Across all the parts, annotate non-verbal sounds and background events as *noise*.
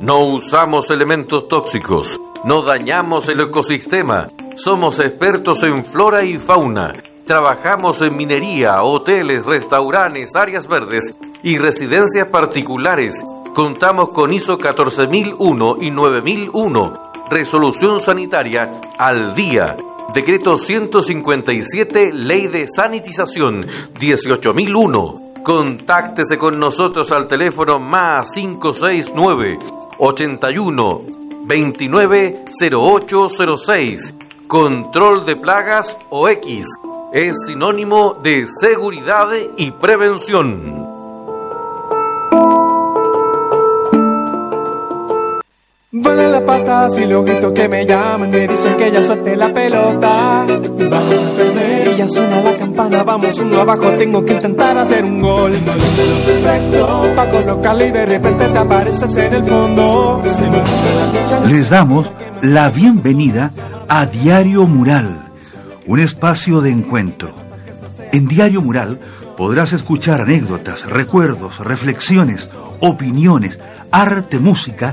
No usamos elementos tóxicos, no dañamos el ecosistema, somos expertos en flora y fauna. Trabajamos en minería, hoteles, restaurantes, áreas verdes y residencias particulares. Contamos con ISO 14001 y 9001. Resolución sanitaria al día. Decreto 157, Ley de Sanitización 18001. Contáctese con nosotros al teléfono más 569 81 29 0806. Control de plagas o X es sinónimo de seguridad y prevención. Vuelan las patas y luego que me llaman me dicen que ya suelte la pelota. Vamos a perder y ya suena la campana, vamos uno abajo, tengo que intentar hacer un gol. Perfecto, pa' colocarle y de repente te apareces en el fondo. Les damos la bienvenida a Diario Mural, un espacio de encuentro. En Diario Mural podrás escuchar anécdotas, recuerdos, reflexiones, opiniones, arte, música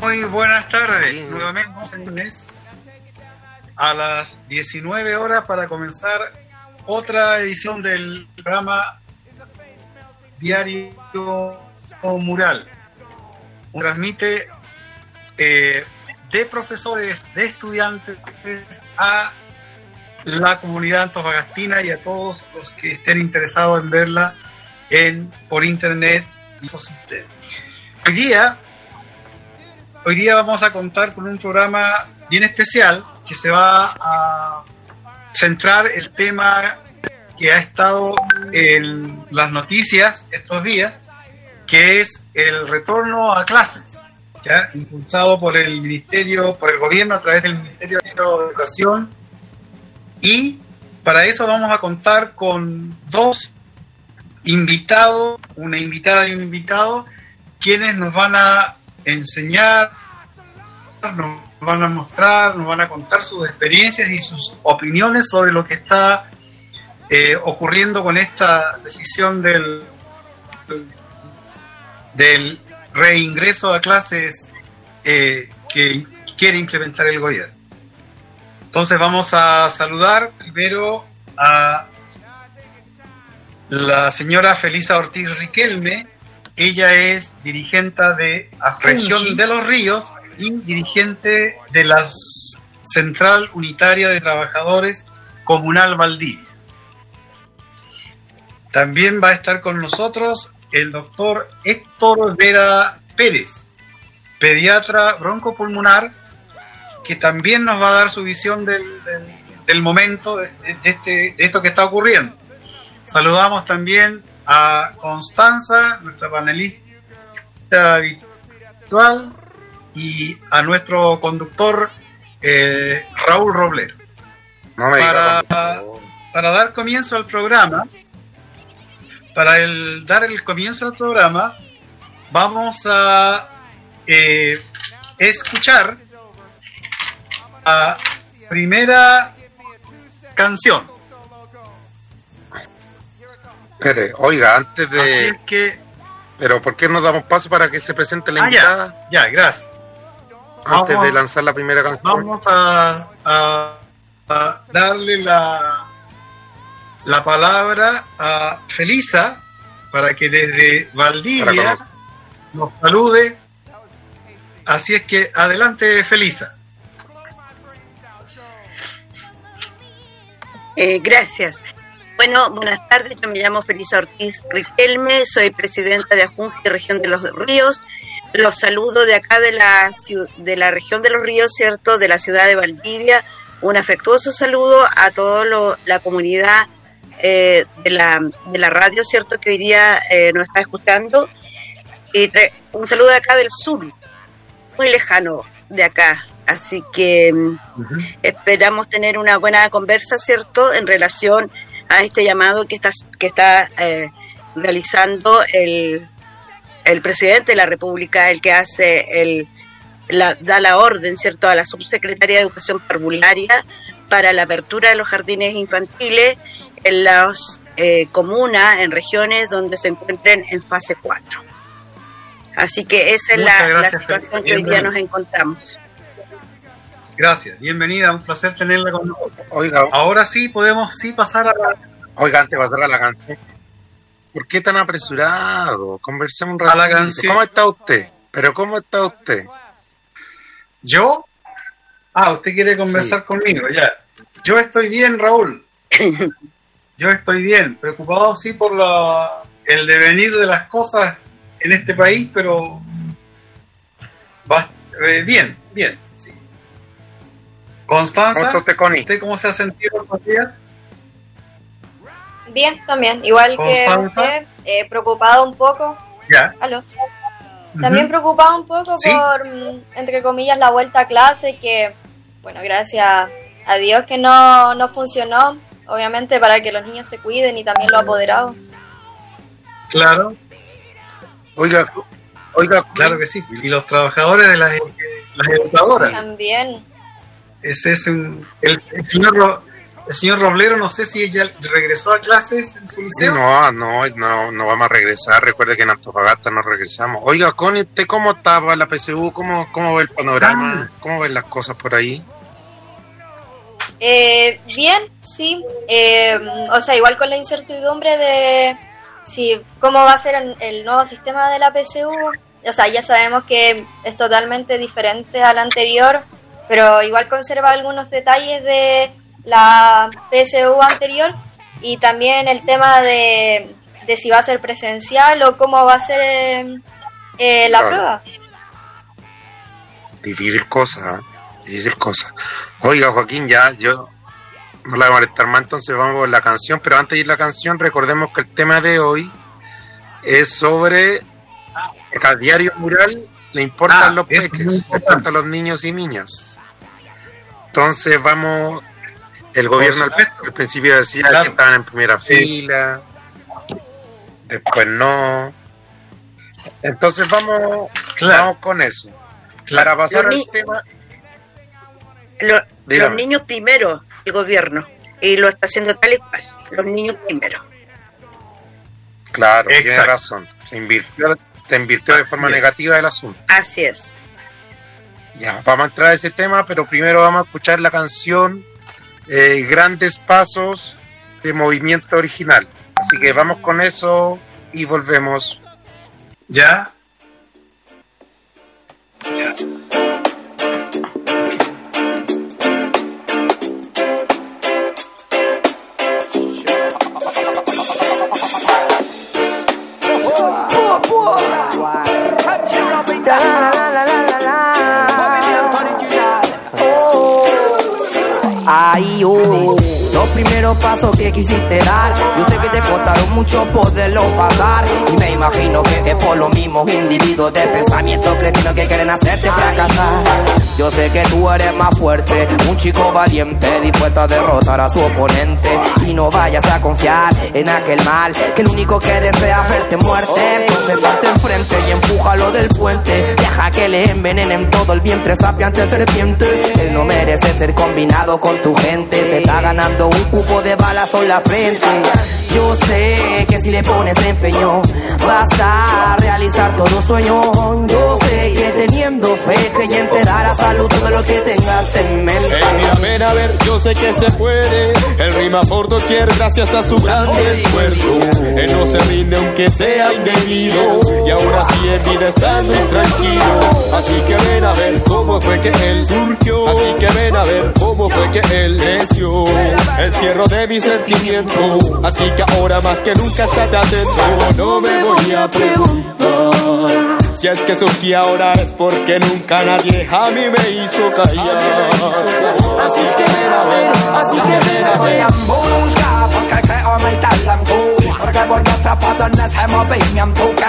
Muy buenas tardes, nuevamente señores, a las 19 horas para comenzar otra edición del programa Diario Mural. Transmite eh, de profesores, de estudiantes a la comunidad antofagastina y a todos los que estén interesados en verla en, por internet y su sistema. Hoy día Hoy día vamos a contar con un programa bien especial que se va a centrar el tema que ha estado en las noticias estos días, que es el retorno a clases, ¿ya? impulsado por el Ministerio, por el gobierno a través del Ministerio de Educación. Y para eso vamos a contar con dos invitados, una invitada y un invitado, quienes nos van a enseñar, nos van a mostrar, nos van a contar sus experiencias y sus opiniones sobre lo que está eh, ocurriendo con esta decisión del, del reingreso a clases eh, que quiere implementar el gobierno. Entonces vamos a saludar primero a la señora Felisa Ortiz Riquelme. Ella es dirigente de la región de los ríos y dirigente de la Central Unitaria de Trabajadores Comunal Valdivia. También va a estar con nosotros el doctor Héctor Vera Pérez, pediatra broncopulmonar, que también nos va a dar su visión del, del- del momento de, de este, de esto que está ocurriendo. Saludamos también a Constanza, nuestra panelista habitual, y a nuestro conductor eh, Raúl Roblero. No me diga Para-. Para dar comienzo al programa, para el, dar el comienzo al programa, vamos a eh, escuchar la primera canción. Espere, oiga, antes Así de. es que, Pero ¿por qué no damos paso para que se presente la Ah, invitada? ya, gracias. Antes Vamos. de lanzar la primera canción. Vamos a, a- a darle la, la palabra a Felisa para que desde Valdivia nos salude. Así es que adelante, Felisa. Eh, gracias. Bueno, buenas tardes. Yo me llamo Felisa Ortiz Riquelme, soy presidenta de Ajunji Región de los Ríos. Los saludo de acá de la, de la región de los ríos, ¿cierto? De la ciudad de Valdivia. Un afectuoso saludo a toda la comunidad eh, de, la, de la radio, ¿cierto? Que hoy día eh, nos está escuchando. Y un saludo de acá del sur, muy lejano de acá. Así que mm, esperamos tener una buena conversa, ¿cierto?, en relación a este llamado que está, que está eh, realizando el, el presidente de la República, el que hace el la, da la orden, ¿cierto?, a la subsecretaria de Educación Parvularia para la apertura de los jardines infantiles en las eh, comunas, en regiones donde se encuentren en fase 4. Así que esa es Muchas la, la gracias, situación Felipe. que hoy día nos encontramos. Gracias, bienvenida, un placer tenerla con nosotros. Oiga, Ahora sí podemos sí pasar a la, oiga, antes de pasar a la canción. ¿Por qué tan apresurado? Conversemos un A la canción. ¿Cómo está usted? ¿Pero cómo está usted? ¿Yo? Ah, usted quiere conversar conmigo, ya. Yo estoy bien, Raúl. *laughs* Yo estoy bien, preocupado sí por la, el devenir de las cosas en este país, pero va- eh, bien, bien. Sí. ¿Cómo Constanza, usted, cómo se ha sentido estos días? Bien, también, igual que usted, eh, preocupado un poco. Ya. Aló. También preocupado un poco Sí. por, mm, entre comillas, la vuelta a clase, que, bueno, gracias a Dios que no, no funcionó, obviamente para que los niños se cuiden y también los apoderados. Claro, Oiga, oiga, claro que sí. Y los trabajadores de las, las educadoras. También, Ese es un, el, el señor Ro- el señor Roblero, no sé si ella regresó a clases en su liceo. No, no, no, no vamos a regresar. Recuerde que en Antofagasta no regresamos. Oiga, Connie, ¿usted cómo estaba la PSU? ¿Cómo, cómo ve el panorama? ¿Cómo ven las cosas por ahí? Eh, bien, sí. Eh, o sea, igual con la incertidumbre de si cómo va a ser el, el nuevo sistema de la PSU. O sea, ya sabemos que es totalmente diferente al anterior, pero igual conserva algunos detalles de la PSU anterior y también el tema de, de si va a ser presencial o cómo va a ser eh, eh, la Claro. prueba. Difícil cosa, ¿eh? difícil cosa. Oiga, Joaquín, ya, yo no la voy a molestar más, entonces vamos con la canción. Pero antes de ir a la canción, recordemos que el tema de hoy es sobre al diario mural le importan Ah, los peques, le importan los niños y niñas. Entonces vamos, el gobierno al, al principio decía Claro. que estaban en primera Sí. fila, después no. Entonces vamos, Claro. vamos con eso. Claro. Para pasar Los al tema, Lo- los niños primero, el gobierno, y lo está haciendo tal y cual, los niños primero. claro, tiene razón. Se invirtió, se invirtió de forma Bien. negativa el asunto. Así es. Ya, vamos a entrar a ese tema, pero primero vamos a escuchar la canción eh, Grandes Pasos de Movimiento Original. Así que vamos con eso y volvemos. ¿Ya? Ya. Oh. Los primeros pasos que quisiste dar, yo sé que te costaron mucho poderlo pagar. Y me imagino que es por los mismos individuos de pensamiento cretinos que quieren hacerte fracasar. Yo sé que tú eres más fuerte, un chico valiente, dispuesto a derrotar a su oponente. Y no vayas a confiar en aquel mal, que el único que desea verte muerte. Ponte enfrente y empújalo del puente. Deja que le envenenen todo el vientre sapiante serpiente. Él no merece ser combinado con tu gente. Se está ganando un cupo de balas en la frente. Yo sé que si le pones empeño, vas a realizar todo sueño. Yo dará salud todo lo que tengas en mente. Ey, mira, ven a ver, yo sé que se puede. Él rima por doquier gracias a su gran esfuerzo. Él no se rinde aunque sea indebido. Y aún así en vida está muy tranquilo. Así que ven a ver cómo fue que él surgió. Así que ven a ver cómo fue que él creció. El cierro de mi sentimiento. Así que ahora más que nunca estate atento. No me voy a preguntar. Si es que surgí ahora es porque nunca nadie a mí me hizo callar. Así que ven a ver, así que ven a voy ver. en busca porque creo mi talento porque voy atrapado en ese movimiento que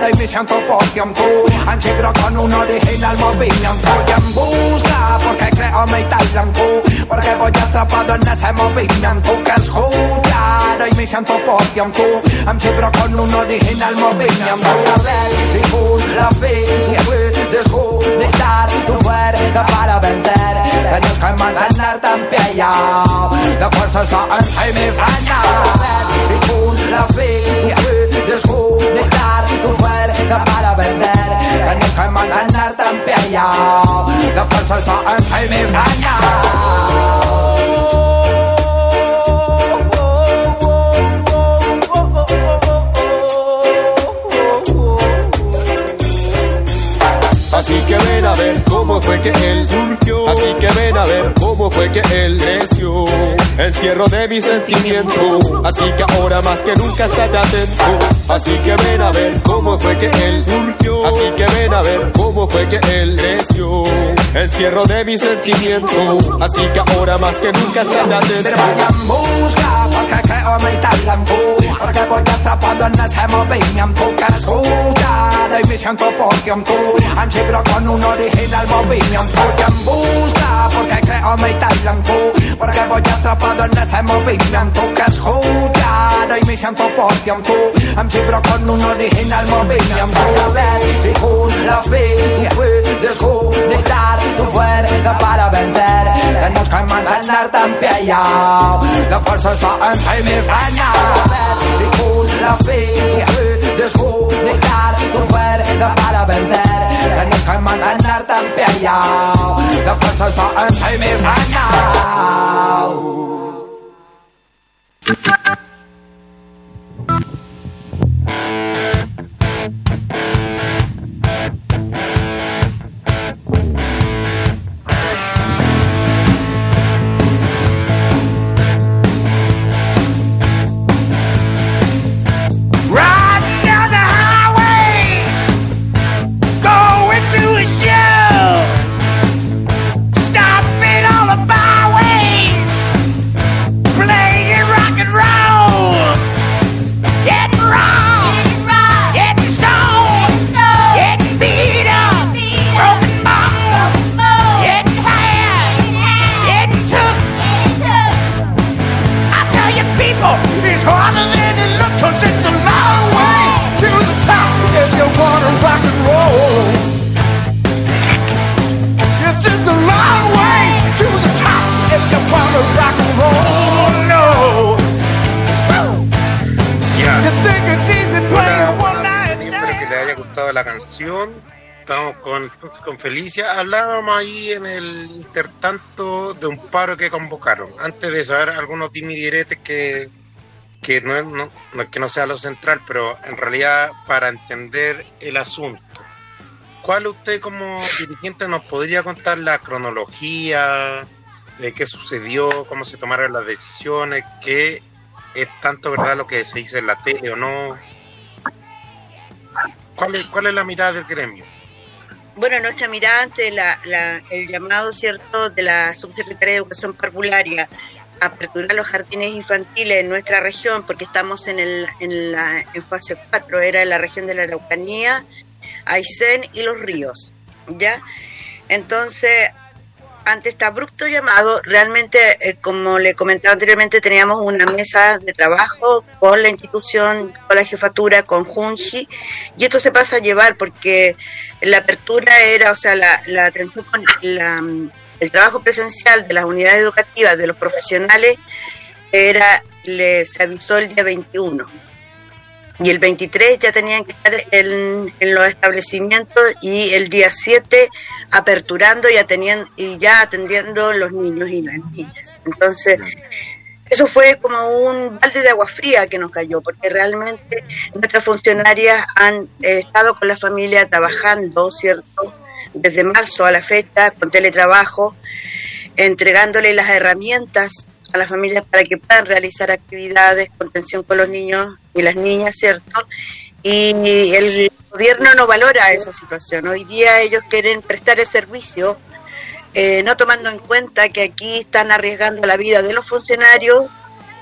escuchar y me siento por tiempo Anchibro con un original movimiento voy en busca porque creo mi talento porque voy atrapado en ese movimiento que escuchar y me siento por tiempo Anchibro con un original movimiento a ver si con la fe puedes conectar tu fuerza para vender Tienes que mantener tan pillado La fuerza está en mi franja Y con la fe puedes conectar tu fuerza para vender. Tienes que mantener tan pillado La fuerza está en mi Así que ven a ver cómo fue que él surgió. Así que ven a ver cómo fue que él creció. El cierro de mi sentimiento. Así que ahora más que nunca estate atento. Así que ven a ver cómo fue que él surgió. Así que ven a ver cómo fue que él creció. El cierro de mi sentimiento. Así que ahora más que nunca estate atento. porque creo mi talento Porque voy atrapado en ese movimiento que escuchar y me siento por tiempo Anchibro con un original movimiento Voy en busca porque creo mi talento Porque voy atrapado en ese movimiento que escuchar y me siento por tiempo Anchibro con un original movimiento. A ver si con la fe puedes conectar tu fuerza para vender. Tienes que mantener tan pillado La fuerza está en mi frena A ver si con la fe puedes conectar tu fuerza para vender Tienes que mantener tan pillado La fuerza está en mi frena Riding Espero que les haya gustado la canción. Estamos con, con Felicia. Hablábamos ahí en el intertanto de un paro que convocaron. Antes de saber algunos dimidiretes que, que no es que no sea lo central, pero en realidad para entender el asunto. ¿Cuál usted como dirigente nos podría contar la cronología de qué sucedió, cómo se tomaron las decisiones, qué es tanto verdad lo que se dice en la tele o no? ¿Cuál es, cuál es la mirada del gremio? Bueno, nuestra mirada ante la, la- el llamado, ¿cierto?, de la Subsecretaría de Educación Parvularia a aperturar los jardines infantiles en nuestra región, porque estamos en, el, en, la, en fase 4, era la región de la Araucanía, Aysén y Los Ríos, ¿ya? Entonces, ante este abrupto llamado, realmente, eh, como le comentaba anteriormente, teníamos una mesa de trabajo con la institución, con la jefatura, con Junji, y esto se pasa a llevar porque la apertura era, o sea, la, atención con la, el trabajo presencial de las unidades educativas, de los profesionales, era, le, se avisó el día 21. Y el 23 ya tenían que estar en, en los establecimientos y el día 7 aperturando y, atenían, y ya atendiendo los niños y las niñas. Entonces, eso fue como un balde de agua fría que nos cayó, porque realmente nuestras funcionarias han eh, estado con la familia trabajando, ¿cierto? Desde marzo a la fecha, con teletrabajo, entregándole las herramientas a las familias para que puedan realizar actividades, contención con los niños y las niñas, ¿cierto? Y el gobierno no valora esa situación. Hoy día ellos quieren prestar el servicio, eh, no tomando en cuenta que aquí están arriesgando la vida de los funcionarios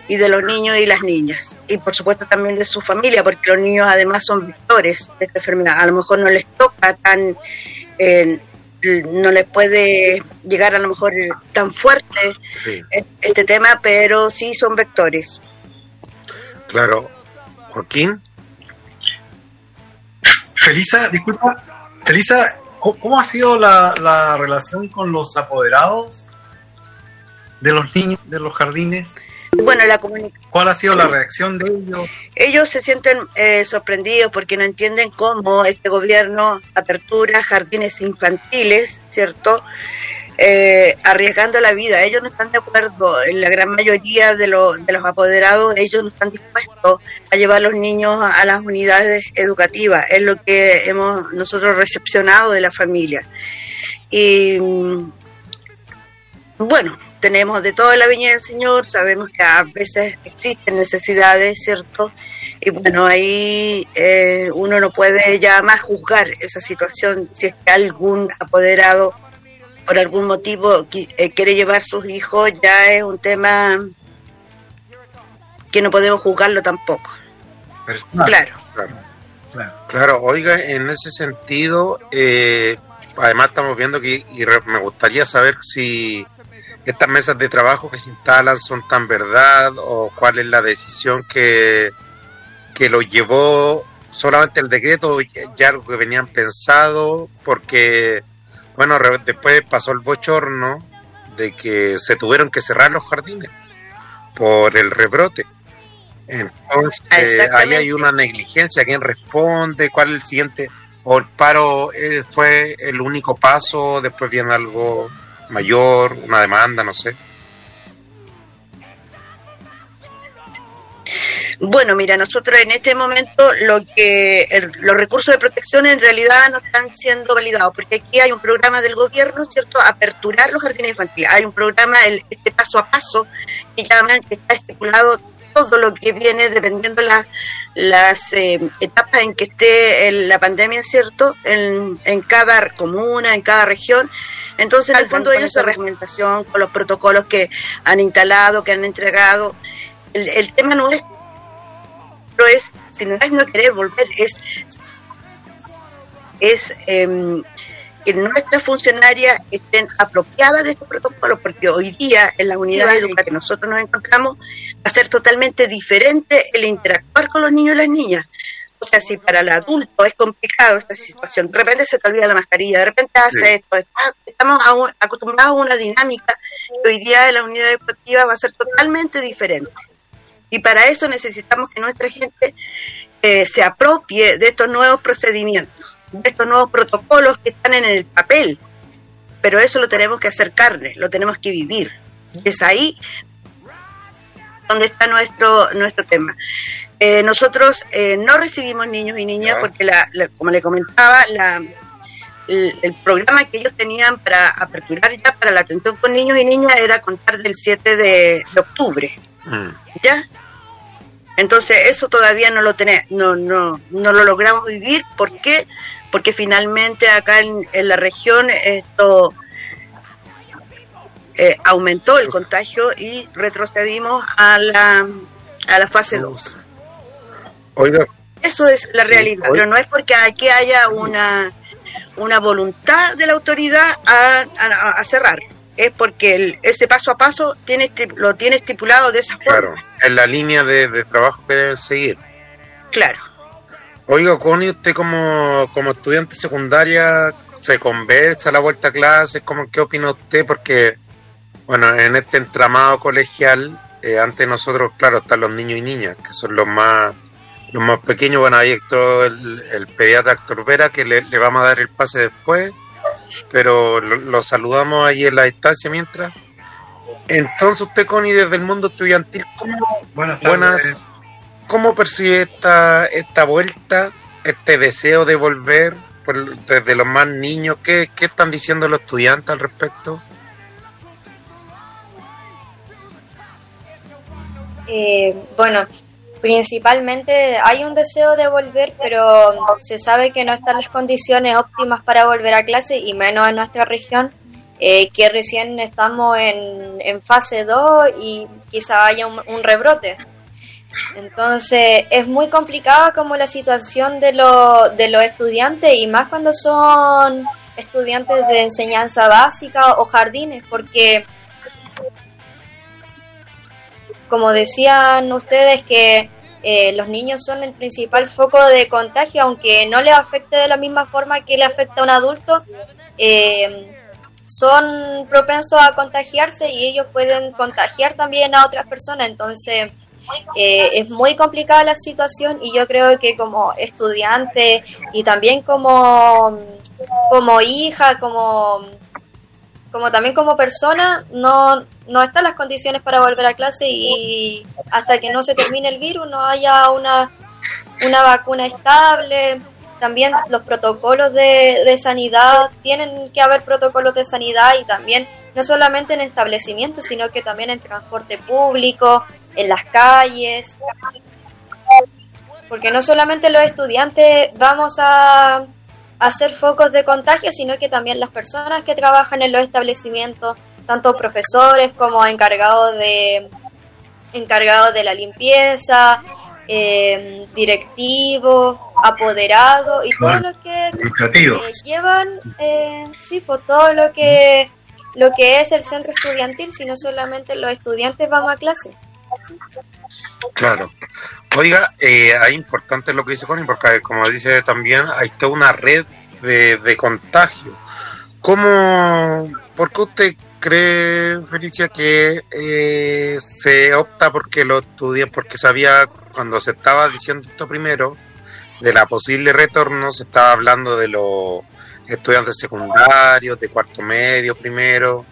y de los niños y las niñas. Y por supuesto también de su familia, porque los niños además son vectores de esta enfermedad. A lo mejor no les toca tan, eh, no les puede llegar a lo mejor tan fuerte Sí, este tema, pero sí son vectores. claro. Joaquín, Felisa, disculpa, Felisa, ¿cómo ha sido la, la relación con los apoderados de los niños de los jardines? Bueno, la comunicación ¿Cuál ha sido la reacción de ellos? ellos se sienten eh, sorprendidos porque no entienden cómo este gobierno apertura jardines infantiles, ¿cierto? Eh, arriesgando la vida. Ellos no están de acuerdo, en la gran mayoría de, los de los apoderados, ellos no están dispuestos a llevar a los niños a, las unidades educativas. Es lo que hemos nosotros recepcionado de la familia. Y mm, bueno, tenemos de toda la viña del Señor, sabemos que a veces existen necesidades, ¿cierto? Y bueno, ahí eh, uno no puede ya más juzgar esa situación si es que algún apoderado por algún motivo qui- eh, quiere llevar sus hijos, ya es un tema que no podemos juzgarlo tampoco. Personal. Claro. claro. Claro. Claro, oiga, en ese sentido, eh, además estamos viendo que y me gustaría saber si estas mesas de trabajo que se instalan son tan verdad o cuál es la decisión que, que lo llevó solamente el decreto, ya ya algo que venían pensado, porque, bueno, re- después pasó el bochorno de que se tuvieron que cerrar los jardines por el rebrote. Entonces, ahí hay una negligencia. ¿Quién responde? ¿Cuál es el siguiente? ¿O el paro eh, fue el único paso? ¿Después viene algo mayor, una demanda, no sé? Bueno, mira, nosotros en este momento lo que el- los recursos de protección en realidad no están siendo validados, porque aquí hay un programa del gobierno, ¿cierto? Aperturar los jardines infantiles. Hay un programa, el, este paso a paso, que llaman, que está estipulado todo lo que viene dependiendo la, las eh, etapas en que esté el- la pandemia, ¿cierto? En, en cada comuna, en cada región. Entonces, en el fondo, ellos se reglamentación con los protocolos que han instalado, que han entregado. El, el tema no es no es, si no es no querer volver, es, es em, que nuestras funcionarias estén apropiadas de estos protocolos, porque hoy día en las unidades educativas que nosotros nos encontramos va a ser totalmente diferente el interactuar con los niños y las niñas. O sea, si para el adulto es complicado esta situación, de repente se te olvida la mascarilla, de repente hace Sí. esto, está- estamos a un- acostumbrados a una dinámica que hoy día en la unidad educativa va a ser totalmente diferente. Y para eso necesitamos que nuestra gente eh, se apropie de estos nuevos procedimientos. de estos nuevos protocolos que están en el papel, pero eso lo tenemos que hacer carne, lo tenemos que vivir. Es ahí donde está nuestro, nuestro tema. Eh, nosotros eh, no recibimos niños y niñas porque, la, la- como le comentaba, la, el, el programa que ellos tenían para aperturar ya para la atención con niños y niñas era contar del 7 de, de octubre. Mm. ¿Ya? Entonces eso todavía no lo tenemos, no, no, no lo logramos vivir. ¿Por qué? Porque finalmente acá en, en la región esto eh, aumentó el contagio y retrocedimos a la, a la fase 2. Oiga, Eso es la Sí, realidad, pero no es porque aquí haya una, una voluntad de la autoridad a, a- a cerrar, es porque el- ese paso a paso tiene lo tiene estipulado de esa forma. claro, en la línea de, de trabajo que deben seguir. Claro. Oiga, Connie, usted como, como estudiante secundaria, ¿se conversa a la vuelta a clases? ¿Cómo, ¿Qué opina usted? Porque, bueno, en este entramado colegial, eh, antes nosotros, claro, están los niños y niñas, que son los más los más pequeños. Bueno, ahí el, el pediatra Héctor Vera, que le, le vamos a dar el pase después, pero lo, lo saludamos ahí en la distancia mientras. Entonces, usted, Connie, desde el mundo estudiantil, ¿cómo, Buenas Buenas. ¿Cómo percibe esta, esta vuelta, este deseo de volver por- desde los más niños? ¿Qué, ¿Qué están diciendo los estudiantes al respecto? Eh, bueno, principalmente hay un deseo de volver, pero se sabe que no están las condiciones óptimas para volver a clase y menos en nuestra región, eh, que recién estamos en, en fase 2 y quizá haya un, un rebrote. Entonces es muy complicada como la situación de, lo- de los estudiantes y más cuando son estudiantes de enseñanza básica o jardines, porque como decían ustedes que eh, los niños son el principal foco de contagio, aunque no les afecte de la misma forma que le afecta a un adulto, eh, son propensos a contagiarse y ellos pueden contagiar también a otras personas. Entonces, eh, es muy complicada la situación y yo creo que como estudiante y también como, como hija, como, como también como persona, no, no están las condiciones para volver a clase y hasta que no se termine el virus, no haya una, una vacuna estable. También los protocolos de, de sanidad, tienen que haber protocolos de sanidad y también no solamente en establecimientos, sino que también en transporte público, en las calles, porque no solamente los estudiantes vamos a, ser focos de contagio, sino que también las personas que trabajan en los establecimientos, tanto profesores como encargados de encargados de la limpieza, eh, directivos, apoderados y todo lo que eh, llevan, eh, sí, pues todo lo que lo que es el centro estudiantil, si no solamente los estudiantes vamos a clase. Claro. Oiga, eh, es importante lo que dice Connie, porque como dice también, hay toda una red de, de contagio. ¿Cómo, por qué usted cree, Felicia, que eh, se opta porque lo estudia, porque sabía, cuando se estaba diciendo esto primero, de la posible retorno, se estaba hablando de los estudiantes secundarios, de cuarto medio primero,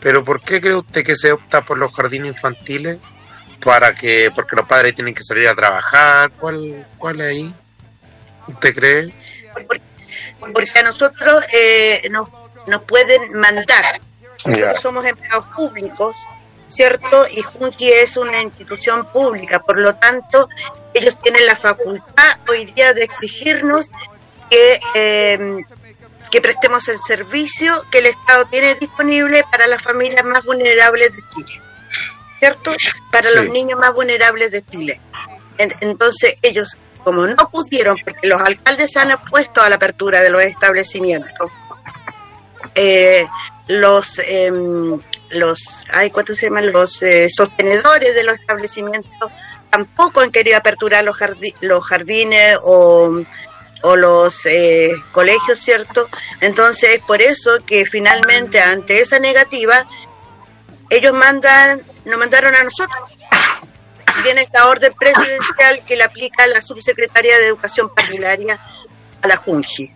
pero ¿por qué cree usted que se opta por los jardines infantiles? para que porque los padres tienen que salir a trabajar cuál cuál ahí usted cree porque a nosotros eh, nos, nos pueden mandar. Nosotros somos empleados públicos, ¿cierto? Y Junki es una institución pública, por lo tanto, ellos tienen la facultad hoy día de exigirnos que, eh, que prestemos el servicio que el Estado tiene disponible para las familias más vulnerables de Chile, ¿cierto? Para los niños más vulnerables de Chile. En- Entonces, ellos, como no pudieron, porque los alcaldes se han opuesto a la apertura de los establecimientos, eh, los, em, los, ay, ¿cuánto se llaman? Los eh, sostenedores de los establecimientos tampoco han querido aperturar los, jardi- los jardines o, o los eh, colegios, ¿cierto? Entonces, es por eso que finalmente, ante esa negativa, ellos mandan, nos mandaron a nosotros. Viene esta orden presidencial que le aplica la subsecretaria de Educación Parvularia a la Junji.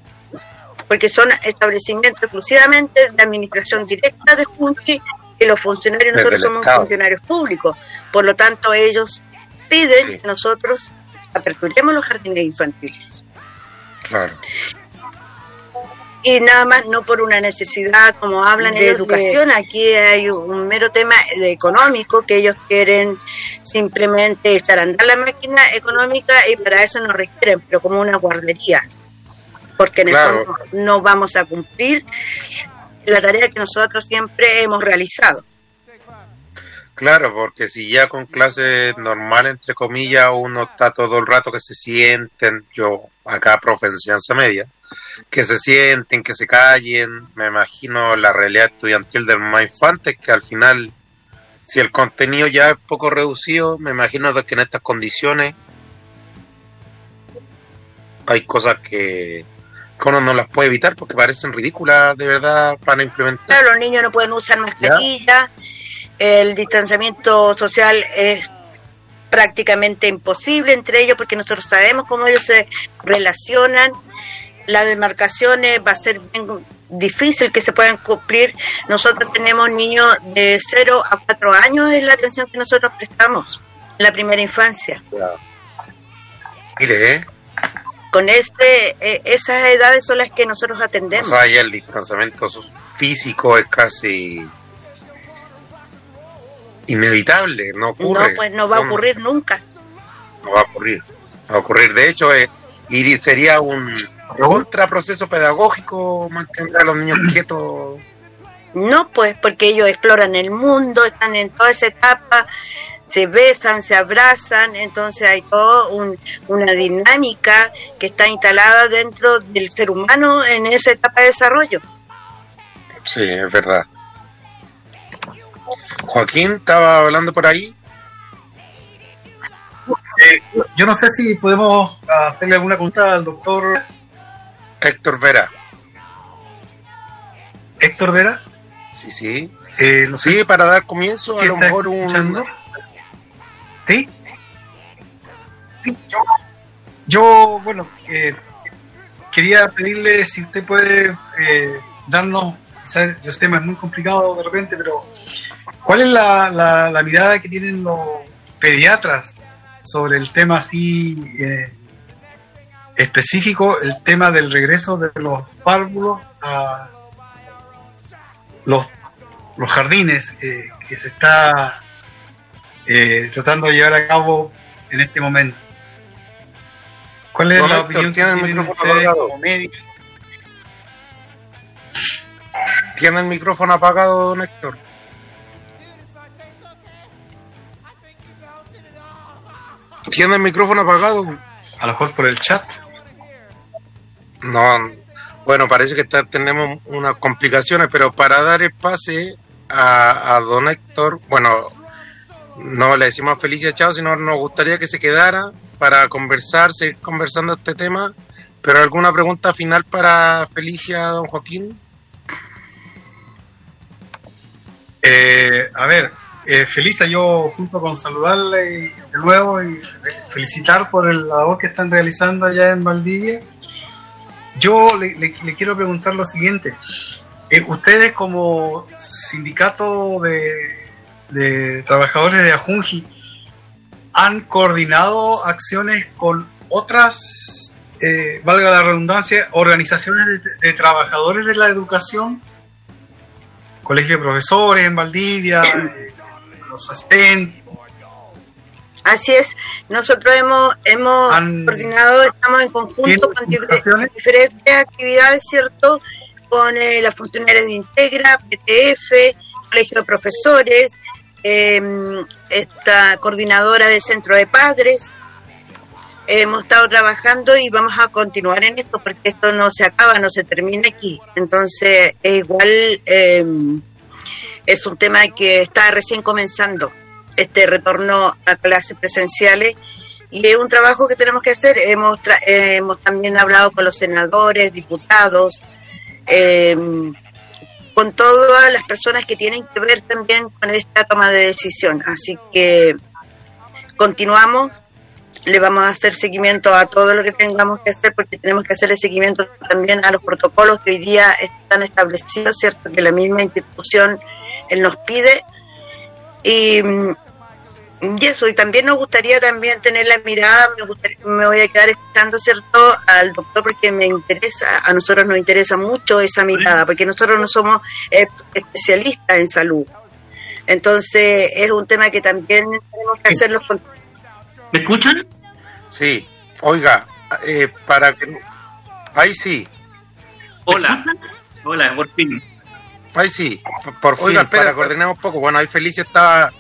Porque son establecimientos exclusivamente de administración directa de Junji y los funcionarios, Desde nosotros somos Estado. funcionarios públicos. Por lo tanto, ellos piden Sí. que nosotros aperturemos los jardines infantiles. Claro. Y nada más, no por una necesidad, como hablan de ellos, educación, aquí hay un mero tema de económico, que ellos quieren simplemente echar a andar la máquina económica y para eso nos requieren, pero como una guardería, porque en el Claro. fondo no vamos a cumplir la tarea que nosotros siempre hemos realizado. Claro, porque si ya con clases normales, entre comillas, uno está todo el rato que se sienten, yo acá profe enseñanza media, que se sienten, que se callen, me imagino la realidad estudiantil del más infante, que al final, si el contenido ya es poco reducido, me imagino que en estas condiciones hay cosas que, que uno no las puede evitar porque parecen ridículas de verdad para implementar. Claro, los niños no pueden usar mascarilla, el distanciamiento social es prácticamente imposible entre ellos porque nosotros sabemos cómo ellos se relacionan, las demarcaciones va a ser bien difícil que se puedan cumplir. Nosotros tenemos niños de 0 a 4 años, es la atención que nosotros prestamos en la primera infancia. Mire, ¿eh? Con ese, eh, esas edades son las que nosotros O atendemos. sea, ya el distanciamiento físico es casi inevitable, no ocurre. no, pues no va a ocurrir nunca. No va a ocurrir. No va a ocurrir. De hecho, eh, y sería un contraproceso pedagógico mantener a los niños quietos. No, pues porque ellos exploran el mundo, están en toda esa etapa, se besan, se abrazan, entonces hay toda una dinámica que está instalada dentro del ser humano en esa etapa de desarrollo. Sí, es verdad. Joaquín estaba hablando por ahí. Eh, yo no sé si podemos hacerle alguna pregunta al doctor Héctor Vera. Héctor Vera. Sí, sí. Eh, no sé Sí, si- para dar comienzo, a ¿Sí lo mejor un. ¿Sí? Yo, yo, bueno, eh, quería pedirle si usted puede eh, darnos, quizás el tema es muy complicado de repente, pero ¿cuál es la, la- la mirada que tienen los pediatras sobre el tema así eh, específico, el tema del regreso de los párvulos a los, los jardines eh, que se está eh, tratando de llevar a cabo en este momento. ¿Cuál es Don la Héctor, opinión que tiene el micrófono apagado. Tiene el micrófono apagado, don Héctor. Tiene el micrófono apagado. A lo mejor por el chat. No, bueno, parece que está- tenemos unas complicaciones, pero para dar el pase a, a don Héctor, bueno, no le decimos Felicia Chao, sino nos gustaría que se quedara para conversar, seguir conversando este tema. Pero alguna pregunta final para Felicia, don Joaquín. Eh, a ver, eh, Felisa, yo junto con saludarle de nuevo y felicitar por el labor que están realizando allá en Valdivia, yo le, le- le quiero preguntar lo siguiente. Eh, ustedes como sindicato de, de trabajadores de Ajunji, ¿han coordinado acciones con otras, eh, valga la redundancia, organizaciones de- de trabajadores de la educación? colegio de profesores en Valdivia, eh, *laughs* los asistentes. Así es, nosotros hemos, hemos Han- coordinado, estamos en conjunto ¿Tienen con diferentes actividades, ¿cierto? Con eh, las funcionarias de Integra, PTF, Colegio de Profesores, eh, esta coordinadora del Centro de Padres. Hemos estado trabajando y vamos a continuar en esto porque esto no se acaba, no se termina aquí. Entonces, es igual eh, es un tema que está recién comenzando este retorno a clases presenciales y es un trabajo que tenemos que hacer. Hemos, tra- hemos también hablado con los senadores, diputados, eh, con todas las personas que tienen que ver también con esta toma de decisión. Así que continuamos le vamos a hacer seguimiento a todo lo que tengamos que hacer porque tenemos que hacerle seguimiento también a los protocolos que hoy día están establecidos, ¿cierto? Que la misma institución nos pide. Y, y eso, y también nos gustaría también tener la mirada, me, gustaría- me voy a quedar escuchando, ¿cierto? Al doctor porque me interesa, a nosotros nos interesa mucho esa mirada, porque nosotros no somos eh, especialistas en salud. Entonces es un tema que también tenemos que hacer los ¿Me escuchan? Sí, oiga, eh, para que... Ahí sí, Hola. Hola, por fin. ahí sí, por, por fin, para coordinar un poco. Bueno, ahí Felicia estaba...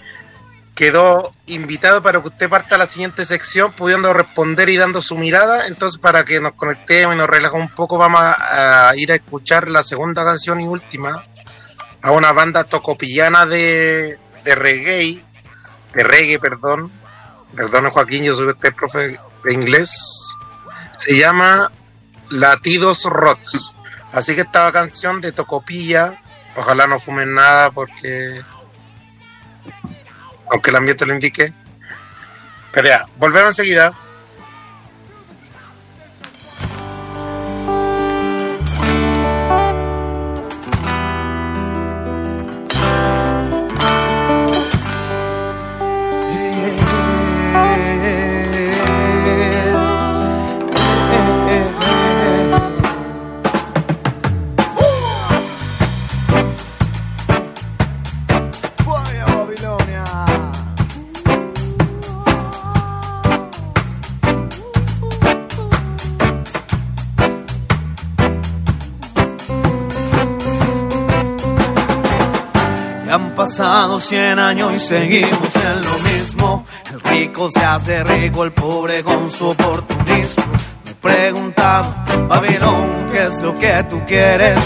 Quedó invitado para que usted parta a la siguiente sección, pudiendo responder y dando su mirada. Entonces, para que nos conectemos y nos relajemos un poco, vamos a, ir a escuchar la segunda canción y última a una banda tocopillana de, reggae, de reggae, perdón. Perdón, Joaquín, yo soy este profe de inglés. Se llama Latidos Rocks. Así que esta canción de Tocopilla, ojalá no fumen nada porque, aunque el ambiente lo indique. Pero ya, volvemos enseguida. Pasado 100 años y seguimos en lo mismo. El rico se hace rico, el pobre con su oportunismo. Me he preguntado, Babilón, ¿qué es lo que tú quieres?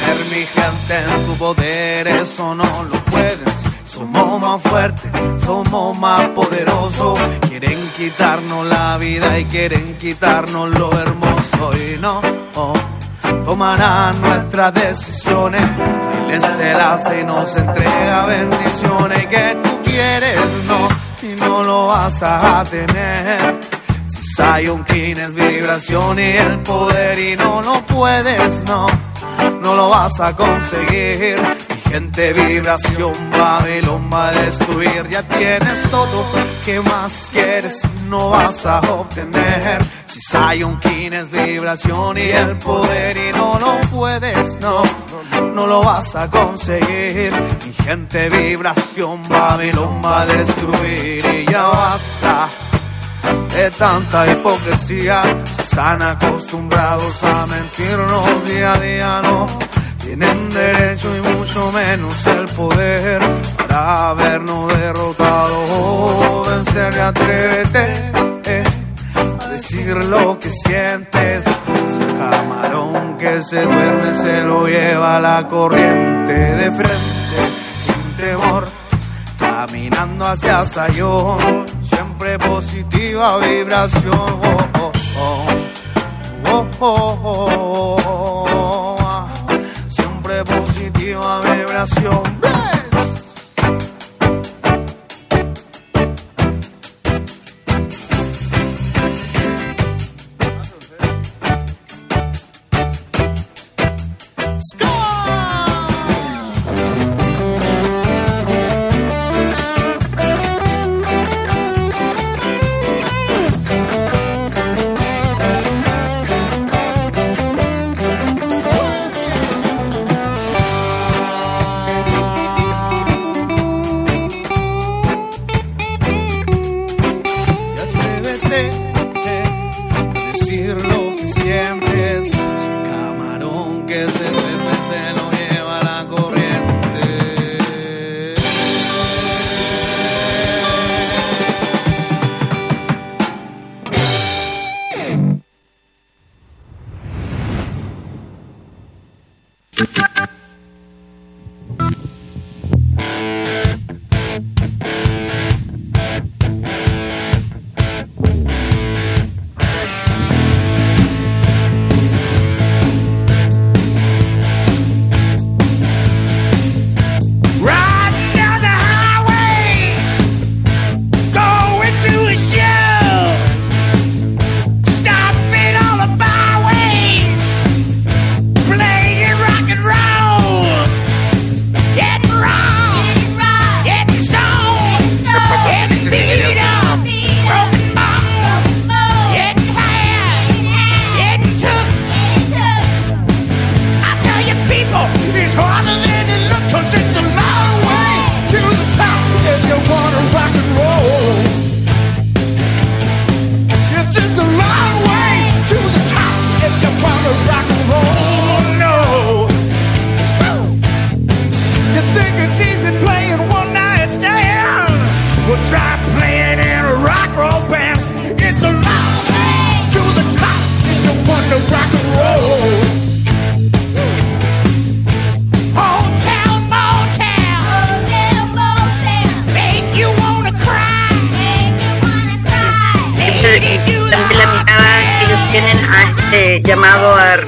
Tener mi gente en tu poder, eso no lo puedes. Somos más fuertes, somos más poderosos. Quieren quitarnos la vida y quieren quitarnos lo hermoso. Y no, oh, tomarán nuestras decisiones. Él se la hace y nos entrega bendiciones que tú quieres, no, y no lo vas a tener. Si Zion King es vibración y el poder y no lo puedes, no, no lo vas a conseguir. Gente vibración, Babilón va a destruir. Ya tienes todo, ¿qué más quieres? No vas a obtener. Si Zion King es vibración y el poder y no lo puedes, no, no lo vas a conseguir. Mi gente vibración, Babilón va a destruir y ya basta de tanta hipocresía. Están acostumbrados a mentirnos día a día, no tienen derecho y mucho menos el poder para habernos derrotado. Oh, vencer y atrévete eh, a decir lo que sientes. Ese camarón que se duerme se lo lleva la corriente de frente sin temor caminando hacia Sayón, siempre positiva vibración. Oh, oh, oh, oh, oh, oh, oh. Vibración.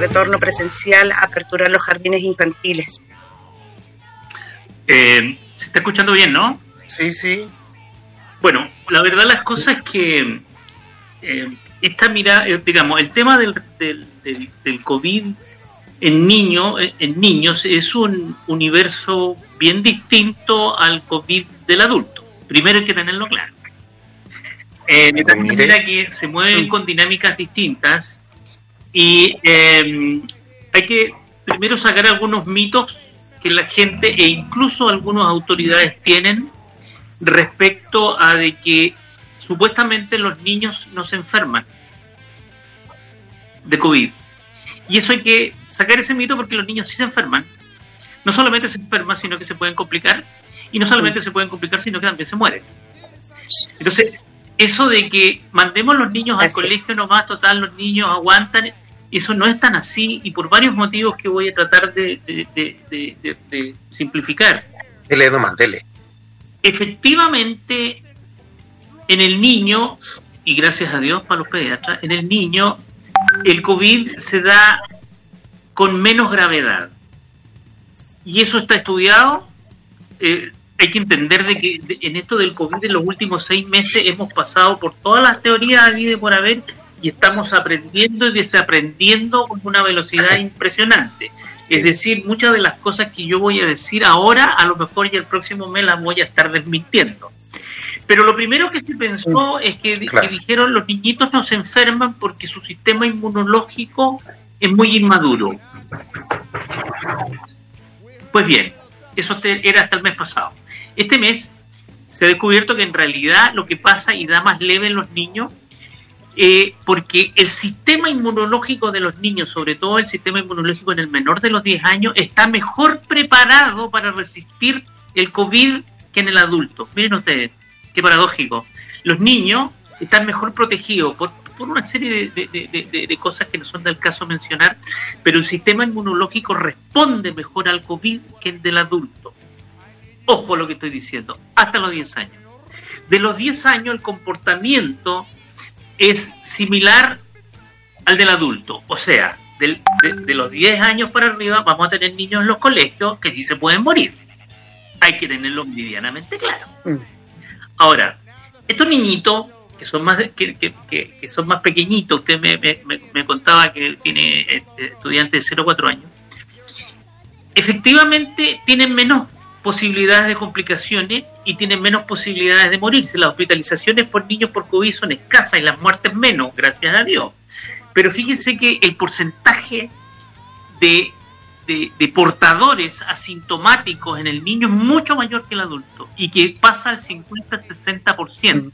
Retorno presencial a aperturar los jardines infantiles. Eh, se está escuchando bien, ¿no? Sí, sí. Bueno, la verdad las cosas es que eh, esta mira, eh, digamos, el tema del, del, del, del COVID en, niño, eh, en niños es un universo bien distinto al COVID del adulto. Primero hay que tenerlo claro. Eh, de tal manera que se mueven con dinámicas distintas y eh, hay que primero sacar algunos mitos que la gente e incluso algunas autoridades tienen respecto a de que supuestamente los niños no se enferman de COVID. Y eso hay que sacar ese mito porque los niños sí se enferman. No solamente se enferman, sino que se pueden complicar. Y no solamente se pueden complicar, sino que también se mueren. Entonces, eso de que mandemos los niños al es. colegio nomás, total, los niños aguantan, eso no es tan así y por varios motivos que voy a tratar de, de- de- de- de- de simplificar. Dele nomás, dele. Efectivamente, en el niño, y gracias a Dios para los pediatras, en el niño el COVID se da con menos gravedad. Y eso está estudiado. Eh, hay que entender de que en esto del COVID en los últimos seis meses hemos pasado por todas las teorías habidas y por haber y estamos aprendiendo y desaprendiendo con una velocidad *laughs* impresionante. Es decir, muchas de las cosas que yo voy a decir ahora, a lo mejor ya el próximo mes las voy a estar desmintiendo. Pero lo primero que se pensó es que, que dijeron los niñitos no se enferman porque su sistema inmunológico es muy inmaduro. Pues bien, eso era hasta el mes pasado. Este mes se ha descubierto que en realidad lo que pasa y da más leve en los niños, eh, porque el sistema inmunológico de los niños, sobre todo el sistema inmunológico en el menor de los 10 años, está mejor preparado para resistir el COVID que en el adulto. Miren ustedes, qué paradójico. Los niños están mejor protegidos por, por una serie de, de- cosas que no son del caso mencionar, pero el sistema inmunológico responde mejor al COVID que el del adulto. Ojo lo que estoy diciendo, hasta los 10 años. De los 10 años el comportamiento es similar al del adulto. O sea, del- de, de los 10 años para arriba vamos a tener niños en los colegios que sí se pueden morir. Hay que tenerlo medianamente claro. Ahora, estos niñitos que son más que, que- que- son más pequeñitos, usted me, me- me- contaba que tiene este, estudiantes de 0 a 4 años, efectivamente tienen menos posibilidades de complicaciones y tienen menos posibilidades de morirse. Las hospitalizaciones por niños por COVID son escasas y las muertes menos, gracias a Dios. Pero fíjense que el porcentaje de, de- de portadores asintomáticos en el niño es mucho mayor que el adulto y que pasa al 50-60%.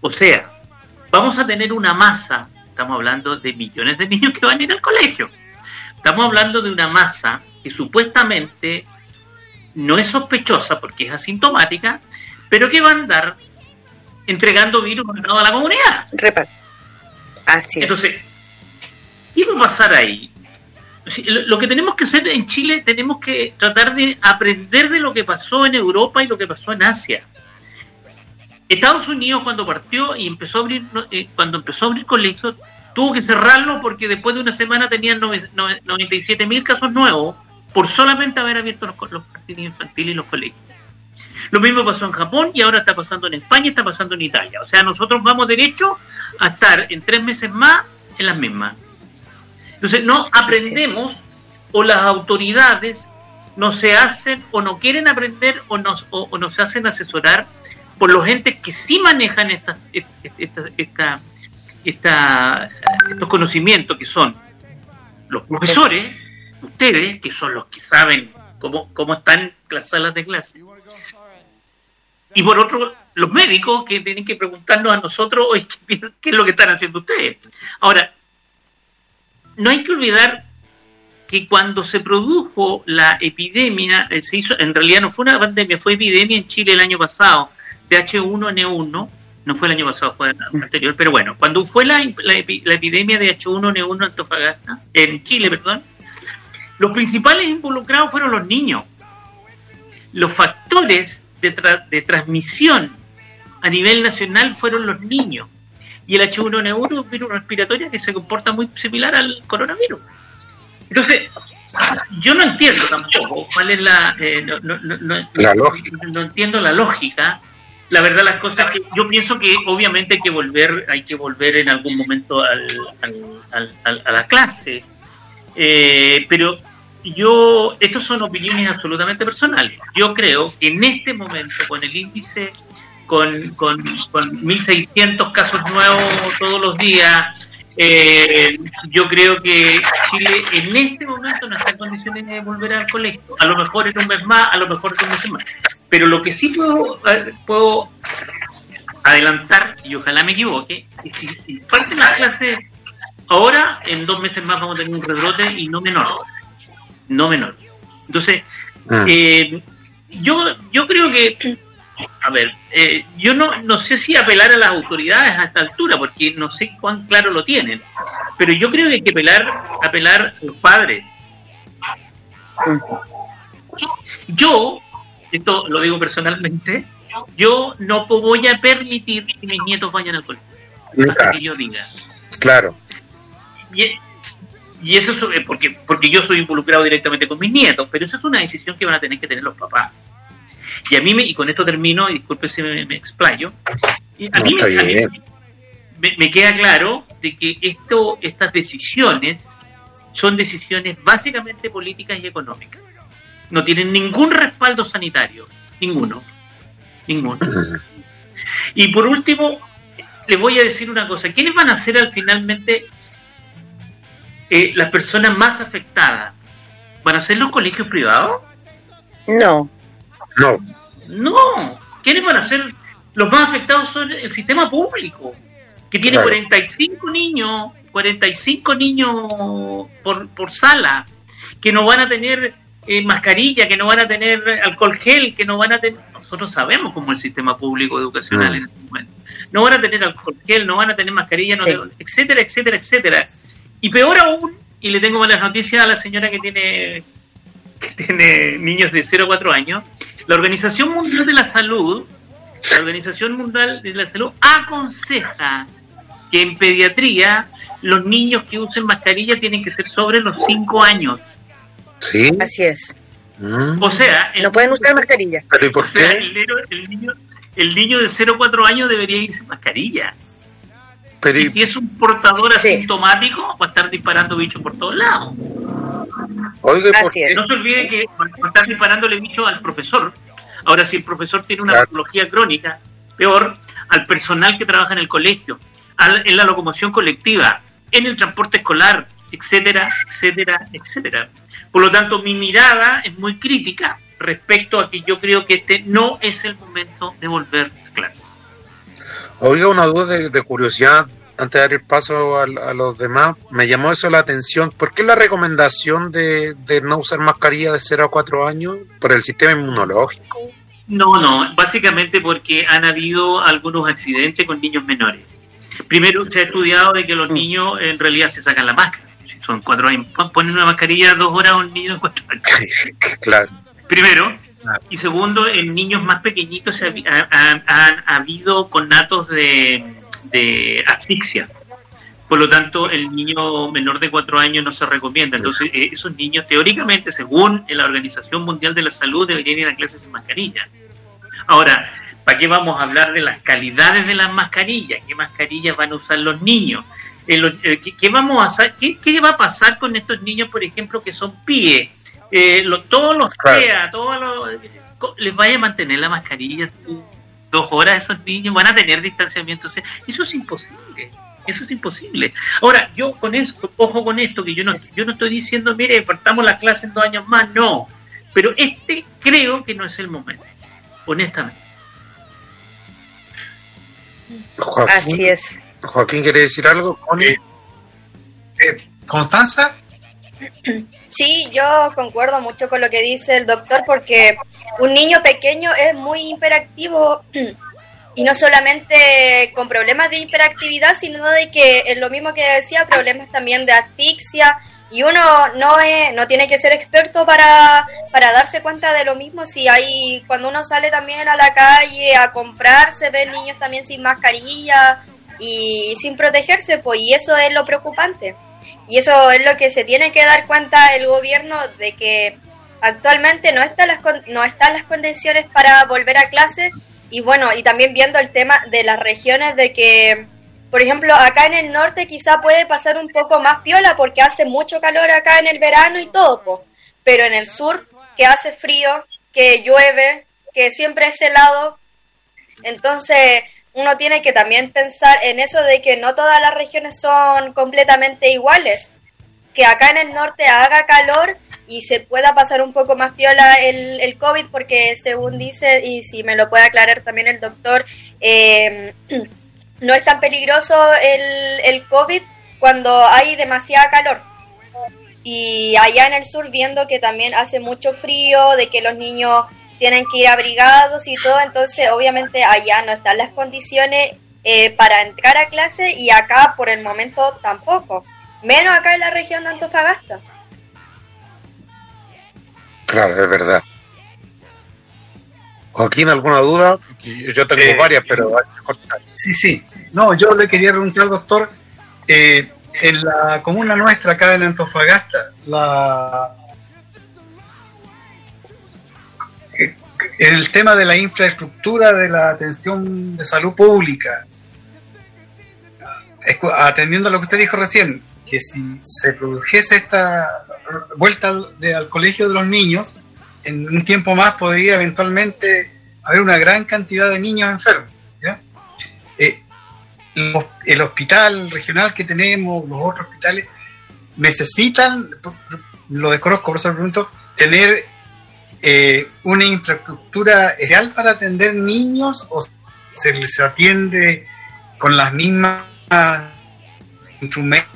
O sea, vamos a tener una masa, estamos hablando de millones de niños que van a ir al colegio. Estamos hablando de una masa que supuestamente no es sospechosa porque es asintomática, pero que va a andar entregando virus a toda la comunidad. Así es. Entonces, ¿qué va a pasar ahí? Lo que tenemos que hacer en Chile, tenemos que tratar de aprender de lo que pasó en Europa y lo que pasó en Asia. Estados Unidos cuando partió y empezó a abrir, eh, cuando empezó a abrir colegios, tuvo que cerrarlo porque después de una semana tenían nove- nove- 97 mil casos nuevos por solamente haber abierto los, jardines infantiles y los colegios. Lo mismo pasó en Japón y ahora está pasando en España y está pasando en Italia. O sea, nosotros vamos derecho a estar en tres meses más en las mismas. Entonces, no aprendemos o las autoridades no se hacen o no quieren aprender o nos, o, o no se hacen asesorar por los entes que sí manejan estas esta, esta, esta- estos conocimientos que son los profesores, ustedes, que son los que saben cómo, cómo están las salas de clase, y por otro, los médicos que tienen que preguntarnos a nosotros "Oye, ¿qué, es lo que están haciendo ustedes. Ahora, no hay que olvidar que cuando se produjo la epidemia, eh, se hizo, en realidad no fue una pandemia, fue epidemia en Chile el año pasado, de H1N1, no fue el año pasado, fue el anterior, pero bueno, cuando fue la, la la epidemia de H1N1 en Antofagasta, en Chile, perdón, los principales involucrados fueron los niños. Los factores de, tra- de transmisión a nivel nacional fueron los niños. Y el H1N1 es un virus respiratorio que se comporta muy similar al coronavirus. Entonces, yo no entiendo tampoco cuál es la... eh, no, no, no, La lógica. no entiendo la lógica. La verdad, las cosas que yo pienso que obviamente hay que volver, hay que volver en algún momento al, al- al- al- a la clase. Eh, pero yo, estas son opiniones absolutamente personales. Yo creo que en este momento, con el índice, con, con, con 1.600 casos nuevos todos los días, eh, yo creo que Chile en este momento no está en condiciones de volver al colegio. A lo mejor en un mes más, a lo mejor en un mes más. Pero lo que sí puedo, eh, adelantar, y ojalá me equivoque, es que si parten las clases ahora, en dos meses más vamos a tener un rebrote y no menor. No menor. Entonces, Mm. eh, yo, yo creo que, a ver, eh, yo no, no sé si apelar a las autoridades a esta altura, porque no sé cuán claro lo tienen, pero yo creo que hay que apelar, apelar a los padres. Yo, esto lo digo personalmente, yo no voy a permitir que mis nietos vayan al colegio. Hasta que yo diga. Claro. Y, y eso es eh, porque, porque yo soy involucrado directamente con mis nietos, pero eso es una decisión que van a tener que tener los papás. Y a mí, me, y con esto termino, y disculpe si me, me explayo, a mí, está me, a mí bien. me, me queda claro de que esto, estas decisiones son decisiones básicamente políticas y económicas. No tienen ningún respaldo sanitario, ninguno, ninguno. Y por último, les voy a decir una cosa. ¿Quiénes van a ser al finalmente eh, las personas más afectadas? ¿Van a ser los colegios privados? No. No. No. ¿Quiénes van a ser los más afectados? Son el sistema público, que tiene Claro. 45 niños, 45 niños por, por sala, que no van a tener eh, mascarilla, que no van a tener alcohol gel, que no van a tener... Nosotros sabemos cómo es el sistema público educacional Mm. en este momento. No van a tener alcohol gel, no van a tener mascarilla, no Sí. etcétera, etcétera, etcétera. Y peor aún, y le tengo malas noticias a la señora que tiene, que tiene niños de 0 a 4 años, la Organización Mundial de la Salud, la Organización Mundial de la Salud aconseja que en pediatría los niños que usen mascarilla tienen que ser sobre los 5 años. Sí. Así es. Mm. O sea, el, No pueden usar mascarilla. Pero ¿y por o sea, qué? el niño, el niño, el niño de 0 a 4 años debería ir sin mascarilla. Pero Y ¿y- si es un portador Sí. asintomático, va a estar disparando bichos por todos lados. oiga, ¿y por Así qué? es. No se olvide que va a estar disparándole bicho al profesor. Ahora, si el profesor tiene una Claro. patología crónica, peor, al personal que trabaja en el colegio, al- en la locomoción colectiva, en el transporte escolar, etcétera, etcétera, etcétera. Por lo tanto, mi mirada es muy crítica respecto a que yo creo que este no es el momento de volver a clase. Oiga, una duda de, de curiosidad, antes de dar el paso a, a los demás, me llamó eso la atención. ¿Por qué la recomendación de, de no usar mascarilla de 0 a 4 años? ¿Por el sistema inmunológico? No, no, básicamente porque han habido algunos accidentes con niños menores. Primero se ha estudiado de que los niños en realidad se sacan la máscara. Si son cuatro años, pon- ponen una mascarilla dos horas a un niño de cuatro años. *laughs* claro. Primero. Y segundo, en niños más pequeñitos se ha, habi- ha- ha- han habido conatos de, de asfixia. Por lo tanto, el niño menor de cuatro años no se recomienda. Entonces, eh, esos niños, teóricamente, según la Organización Mundial de la Salud, deberían ir a clases sin mascarilla. Ahora, ¿para qué vamos a hablar de las calidades de las mascarillas? ¿Qué mascarillas van a usar los niños? Eh, eh, ¿qué, vamos a? ¿Qué, qué va a pasar con estos niños, por ejemplo, que son PIE? Eh, lo- todos los Claro. TEA, todos los, les vaya a mantener la mascarilla dos horas esos niños, van a tener distanciamiento. O sea, eso es imposible. Eso es imposible. Ahora, yo con eso, ojo con esto, que yo no, yo no estoy diciendo, mire, partamos la clase en dos años más, no. Pero este creo que no es el momento, honestamente. Joaquín, Así es. Joaquín, ¿quiere decir algo? Connie? Eh, Constanza, Sí, yo concuerdo mucho con lo que dice el doctor porque un niño pequeño es muy hiperactivo *clears throat* y no solamente con problemas de hiperactividad, sino de que es lo mismo que decía, problemas también de asfixia y uno no es, no tiene que ser experto para, para darse cuenta de lo mismo si hay cuando uno sale también a la calle a comprar se ven niños también sin mascarilla y sin protegerse, pues, y eso es lo preocupante. Y eso es lo que se tiene que dar cuenta el gobierno de que actualmente no están las, no están las condiciones para volver a clase y bueno, y también viendo el tema de las regiones de que, por ejemplo, acá en el norte quizá puede pasar un poco más piola porque hace mucho calor acá en el verano y todo, pero en el sur que hace frío, que llueve, que siempre es helado, entonces uno tiene que también pensar en eso de que no todas las regiones son completamente iguales. Que acá en el norte haga calor y se pueda pasar un poco más piola el, el COVID, porque según dice, y si me lo puede aclarar también el doctor, eh, *clears throat* no es tan peligroso el, el COVID cuando hay demasiada calor. Y allá en el sur, viendo que también hace mucho frío, de que los niños tienen que ir abrigados y todo, entonces obviamente allá no están las condiciones eh, para entrar a clase y acá por el momento tampoco, menos acá en la región de Antofagasta. Claro, es verdad. Joaquín, ¿alguna duda? Yo tengo Eh, varias, pero hay que cortar. Sí, sí. No, yo le quería preguntar, doctor, eh, en la comuna nuestra acá en Antofagasta, la el tema de la infraestructura de la atención de salud pública, atendiendo a lo que usted dijo recién, que si se produjese esta vuelta al, de- al colegio de los niños, en un tiempo más podría eventualmente haber una gran cantidad de niños enfermos. Eh, los- el hospital regional que tenemos, los otros hospitales, necesitan, lo desconozco, por eso pregunto, tener eh, una infraestructura especial para atender niños o se les atiende con las mismas instrumentos,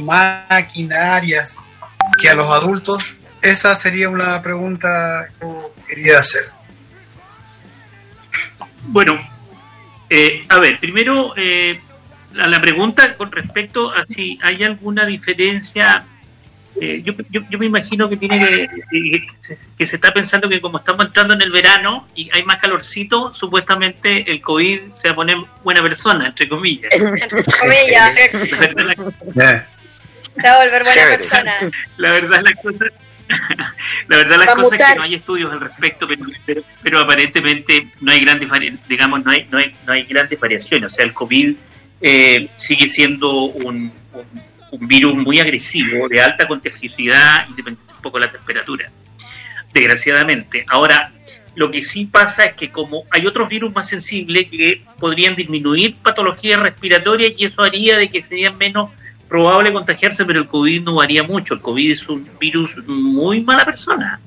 maquinarias que a los adultos? Esa sería una pregunta que quería hacer. Bueno, eh, a ver, primero eh, la pregunta con respecto a si hay alguna diferencia. Eh, yo, yo, yo me imagino que tiene que, que, que se está pensando que como estamos entrando en el verano y hay más calorcito, supuestamente el COVID se va a poner buena persona, entre comillas. *laughs* Comillas, La verdad, la- te va a volver buena persona. la verdad las cosas *laughs* la verdad las cosas es que no hay estudios al respecto pero, pero, pero aparentemente no hay grandes digamos no hay no hay no hay grandes variaciones. O sea el covid eh, sigue siendo un, un, un virus muy agresivo de alta contagiosidad y depende un poco de la temperatura desgraciadamente ahora lo que sí pasa es que como hay otros virus más sensibles que podrían disminuir patologías respiratorias y eso haría de que sería menos probable contagiarse, pero el COVID no varía mucho. El COVID es un virus muy mala persona,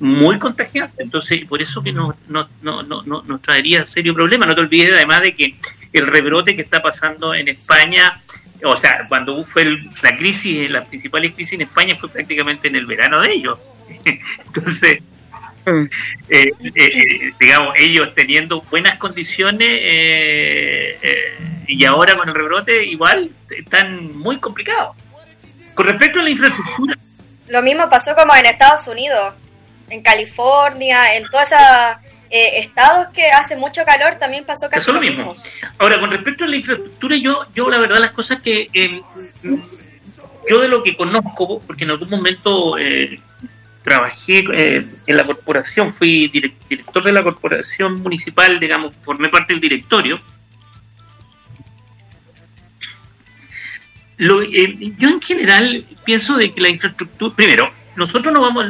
muy contagiante. Entonces, por eso que nos, no, no, no, no- nos traería serio problema. No te olvides además de que el rebrote que está pasando en España, o sea, cuando fue el- la crisis, la principal crisis en España fue prácticamente en el verano de ellos. *laughs* Entonces, eh, eh, eh, digamos, ellos teniendo buenas condiciones eh, eh, y ahora con el rebrote igual están muy complicados. Con respecto a la infraestructura, Lo mismo pasó como en Estados Unidos, en California, en todos esos eh, estados que hace mucho calor también pasó casi Pasó lo mismo. Ahora, con respecto a la infraestructura, yo, yo la verdad las cosas que eh, yo de lo que conozco, porque en algún momento eh, trabajé eh, en la corporación, fui direc- director de la corporación municipal, digamos, formé parte del directorio. Lo, eh, yo en general pienso de que la infraestructura, primero, nosotros no vamos,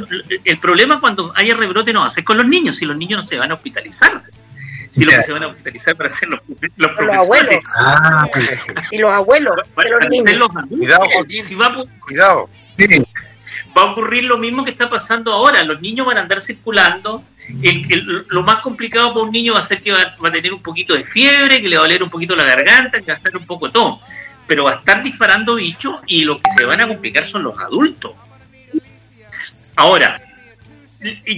el problema cuando haya rebrote no va a ser con los niños, si los niños no se van a hospitalizar, si los que se van a hospitalizar para ser *laughs* los, los Los abuelos. Y los abuelos de los niños. Cuidado, Joaquín. Si va, a pu- Cuidado. va a ocurrir lo mismo que está pasando ahora. Los niños van a andar circulando. El- el- lo más complicado para un niño va a ser que va, va a tener un poquito de fiebre, que le va a doler un poquito la garganta, que va a estar un poco todo. Pero va a estar disparando bichos y los que se van a complicar son los adultos. Ahora,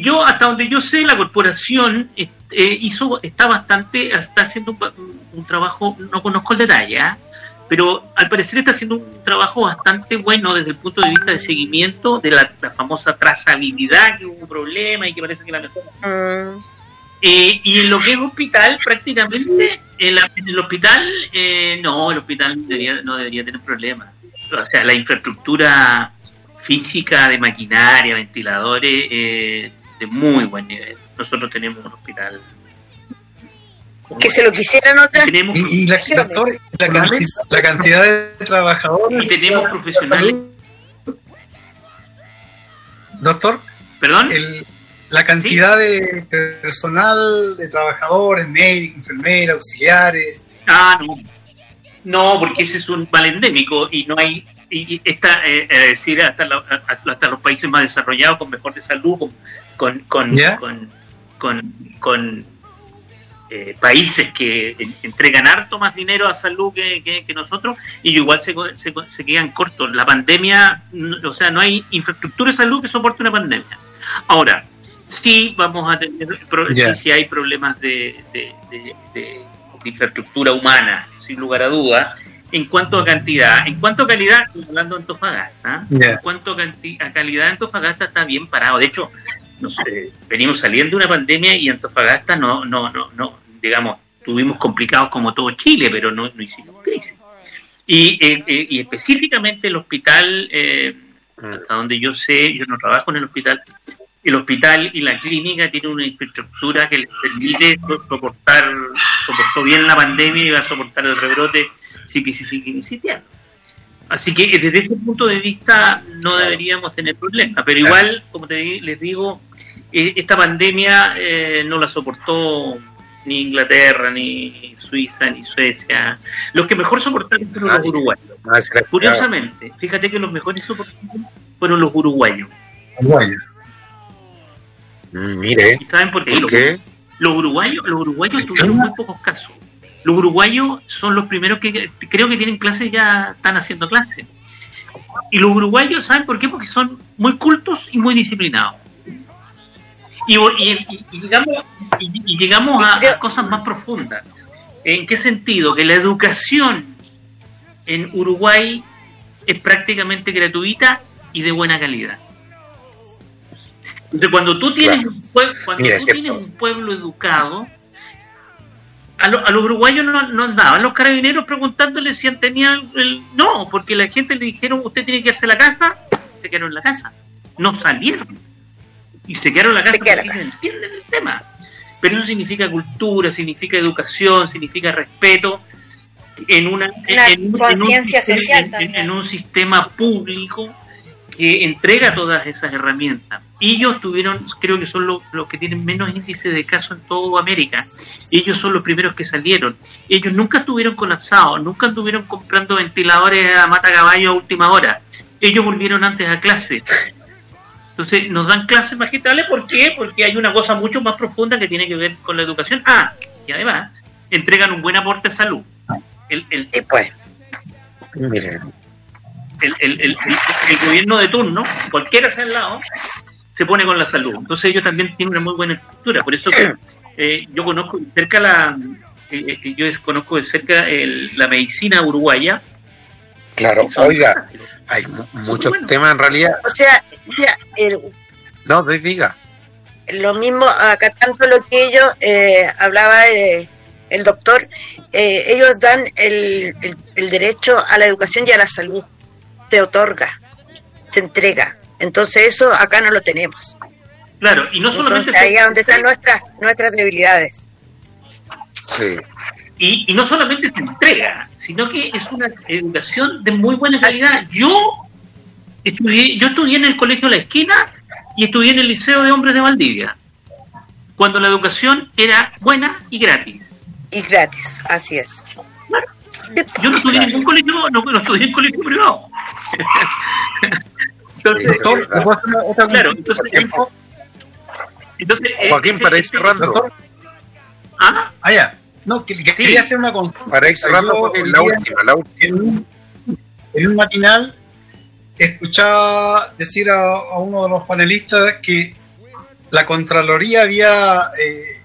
yo hasta donde yo sé, la corporación eh, eh, hizo está bastante, está haciendo un, trabajo, no conozco el detalle, ¿ah? pero al parecer está haciendo un trabajo bastante bueno desde el punto de vista de seguimiento de la, la famosa trazabilidad, que hubo un problema y que parece que la mejor. Eh, y en lo que es hospital, prácticamente En, la- en el hospital, eh, no, el hospital debería, no debería tener problemas. O sea, la infraestructura física de maquinaria, ventiladores, eh, de muy buen nivel. Nosotros tenemos un hospital. Que se lo quisieran otras. Tenemos, Y, y la, doctor, la, canti- la cantidad de trabajadores. y tenemos profesionales. Doctor, ¿Perdón? el- la cantidad de personal, de trabajadores, médicos, enfermeras, auxiliares. Ah, no. No, porque ese es un mal endémico y no hay. Y está, eh, es decir, hasta, la- hasta, los países más desarrollados, con mejor de salud, con, con, con, con, con- con, eh, países que en- entregan harto más dinero a salud que, que- que nosotros, y igual se, se, se quedan cortos. La pandemia, o sea, no hay infraestructura de salud que soporte una pandemia. Ahora, sí vamos a tener, Ya. sí, sí hay problemas de, de- de- de- de infraestructura humana, sin lugar a dudas. En cuanto a cantidad, en cuanto a calidad, hablando de Antofagasta, Ya. en cuanto a, calidad, Antofagasta está bien parado. De hecho, no sé, venimos saliendo de una pandemia y Antofagasta no, no, no, no, digamos, tuvimos complicados como todo Chile, pero no, no hicimos crisis. Y, eh, eh, y específicamente el hospital, eh, hasta donde yo sé, yo no trabajo en el hospital, el hospital y la clínica tienen una infraestructura que les permite so- soportar, soportó bien la pandemia y va a soportar el rebrote si que si sigue insistiendo. Así que desde ese punto de vista no deberíamos tener problemas, pero igual, como te les digo, eh, esta pandemia eh, no la soportó ni Inglaterra, ni Suiza, ni Suecia. Los que mejor soportaron fueron los uruguayos. Ah, se la- Curiosamente, fíjate que los mejores soportaron fueron los uruguayos. Mm, mire, ¿Y saben por qué? ¿por Los- qué? Los uruguayos, los uruguayos tuvieron muy pocos casos. Los uruguayos son los primeros que creo que tienen clases ya están haciendo clases. Y los uruguayos, ¿saben por qué? Porque son muy cultos y muy disciplinados. Y, y- y llegamos, y, llegamos a, a cosas más profundas. ¿En qué sentido? Que la educación en Uruguay es prácticamente gratuita y de buena calidad. Entonces, cuando tú tienes, un, pue- cuando Mira, tú tienes un pueblo educado, a, lo- a los uruguayos no, no andaban los carabineros preguntándole si tenían el... No, porque la gente le dijeron, usted tiene que irse a la casa, se quedaron en la casa. No salieron. Y se quedaron en la casa porque la ellos entienden el tema. Pero eso significa cultura, significa educación, significa respeto en una Una en un- en un conciencia social en- también. en un sistema público que entrega todas esas herramientas. Ellos tuvieron, creo que son los, que tienen menos índice de casos en toda América. Ellos son los primeros que salieron. Ellos nunca estuvieron colapsados, nunca estuvieron comprando ventiladores a mata caballo a última hora. Ellos volvieron antes a clase. Entonces nos dan clases magistrales, ¿por qué? Porque hay una cosa mucho más profunda que tiene que ver con la educación. Ah, y además entregan un buen aporte de salud. El, el, pues. Mire, el, el, el, el- el gobierno de turno, cualquiera sea al lado, se pone con la salud. Entonces ellos también tienen una muy buena estructura. Por eso que *clears throat* eh, yo conozco de cerca la, eh, eh, yo conozco de cerca el- la medicina uruguaya. claro, oiga, hay mu- muchos temas en realidad. O sea, mira, el- No, diga. lo mismo, acá tanto lo que ellos eh, hablaba eh, el doctor, eh, ellos dan el, el, el derecho a la educación y a la salud, se otorga, se entrega. Entonces eso acá no lo tenemos. Claro, y no solamente Entonces, ahí es donde están nuestras nuestras debilidades. Sí. y, y no solamente se entrega, sino que es una educación de muy buena calidad. Yo estudié, yo estudié en el colegio La Esquina y estudié en el Liceo de Hombres de Valdivia, cuando la educación era buena y gratis. Y gratis, así es. Yo no estudié en ningún colegio, no, no estudié en colegio privado. *laughs* entonces, Doctor, ¿le puedo hacer una- otra claro, entonces, entonces, eh, Joaquín, para ir este- cerrando. Doctor, ¿Ah? ah, ya. No, que, que quería hacer una consulta. Para ir cerrando, hoy la última, la última. En un, en un matinal escuchaba decir a, a uno de los panelistas que la Contraloría había eh,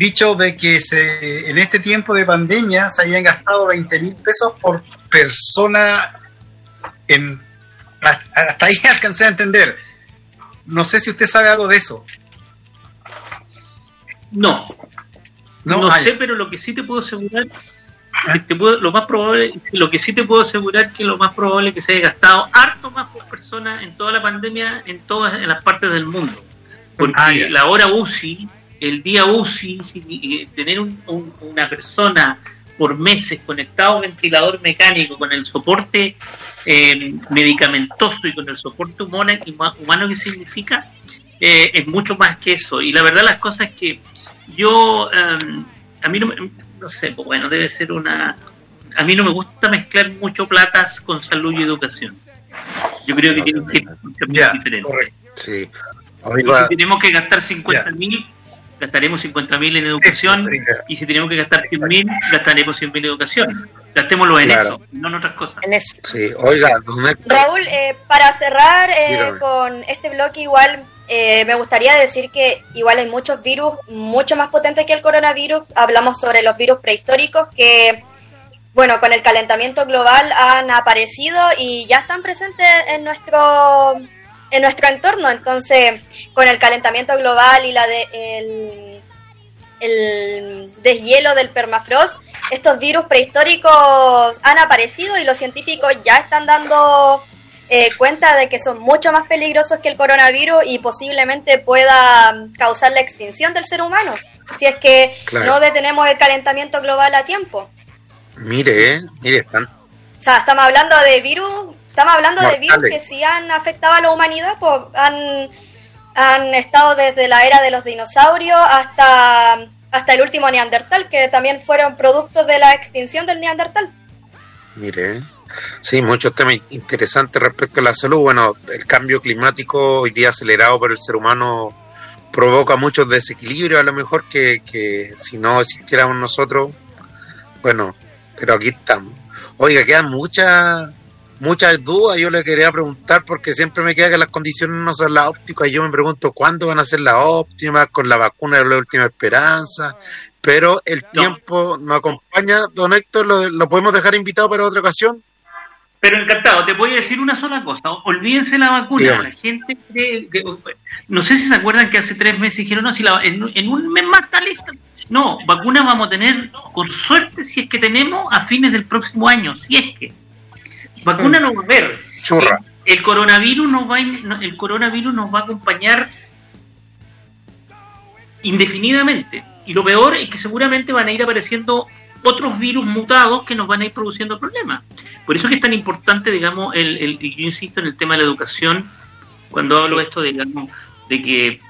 dicho de que se, en este tiempo de pandemia se habían gastado 20 mil pesos por persona en hasta ahí *laughs* alcancé a entender. No sé si usted sabe algo de eso. No, No, sé, pero lo que sí te puedo asegurar, te puedo- lo más probable, lo que sí te puedo asegurar que lo más probable es que se haya gastado harto más por persona en toda la pandemia en todas en las partes del mundo. Porque Ah, la hora UCI, el día UCI, si- y tener un- un- una persona por meses conectado a un ventilador mecánico con el soporte eh, medicamentoso y con el soporte humano, humano que significa, eh, es mucho más que eso. Y la verdad las cosas es que yo, eh, a mí no, me- no sé, pues bueno, debe ser una... A mí no me gusta mezclar mucho platas con salud y educación. Yo creo que tienen que ser diferentes. Sí. Tenemos que gastar 50 mil, gastaremos 50 mil en educación. *laughs* y si tenemos que gastar 100 mil, gastaremos 100 mil en educación. Gastémoslo en Claro. eso, no en otras cosas. En eso. sí, oiga, don Héctor, Raúl, eh, para cerrar eh, con este bloque igual, eh, me gustaría decir que igual hay muchos virus mucho más potentes que el coronavirus. Hablamos sobre los virus prehistóricos que, bueno, con el calentamiento global han aparecido y ya están presentes en nuestro en nuestro entorno. Entonces, con el calentamiento global y la de el, el deshielo del permafrost, estos virus prehistóricos han aparecido y los científicos ya están dando eh, cuenta de que son mucho más peligrosos que el coronavirus y posiblemente pueda causar la extinción del ser humano si es que Claro. no detenemos el calentamiento global a tiempo. mire, eh, mire, están O sea, estamos hablando de virus, estamos hablando de virus que sí han afectado a la humanidad, pues han, han estado desde la era de los dinosaurios hasta, hasta el último neandertal, que también fueron productos de la extinción del neandertal. Mire, sí, muchos temas interesantes respecto a la salud. Bueno, el cambio climático hoy día acelerado por el ser humano provoca muchos desequilibrios, a lo mejor que, que si no existiéramos nosotros, bueno, pero aquí estamos. Oiga, quedan muchas muchas dudas. Yo le quería preguntar porque siempre me queda que las condiciones no son las ópticas. Y yo me pregunto cuándo van a ser las óptimas con la vacuna de la última esperanza. Pero el tiempo nos acompaña. Don Héctor, ¿lo, lo podemos dejar invitado para otra ocasión? Pero encantado, te voy a decir una sola cosa. Olvídense la vacuna. La gente cree que- no sé si se acuerdan que hace tres meses dijeron, no, si la, en, en un mes más está lista. No, vacuna vamos a tener, con suerte, si es que tenemos, a fines del próximo año, si es que. Vacuna no va a haber. Churra. El coronavirus nos va, a el coronavirus nos va a acompañar indefinidamente. Y lo peor es que seguramente van a ir apareciendo otros virus mutados que nos van a ir produciendo problemas. Por eso que es tan importante, digamos, el, el- yo insisto en el tema de la educación, cuando hablo de esto, digamos, de que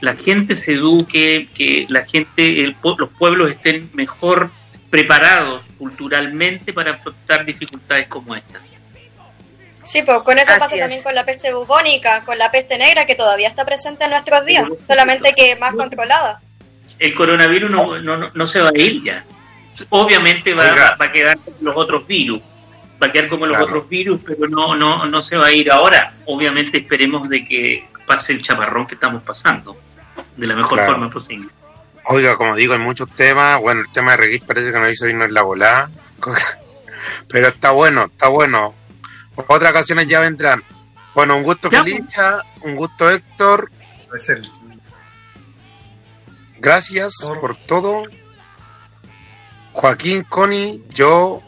la gente se eduque, que la gente, el los pueblos estén mejor preparados culturalmente para afrontar dificultades como esta. Sí, pues con eso Así pasa es. también con la peste bubónica, con la peste negra, que todavía está presente en nuestros días, solamente que más controlada. el coronavirus no, no, no- no se va a ir ya. Obviamente va, va a quedar como los otros virus, va a quedar como los Claro. otros virus, pero no, no, no se va a ir ahora. Obviamente esperemos de que pase el chaparrón que estamos pasando de la mejor Claro. forma posible. Oiga, como digo, hay muchos temas. Bueno, el tema de Reguís parece que nos hizo irnos en la volada. *laughs* Pero está bueno, está bueno. Otras ocasiones ya vendrán. Bueno, un gusto, Ya, Felicia. Un gusto, Héctor. Gracias por todo. Joaquín, Connie, yo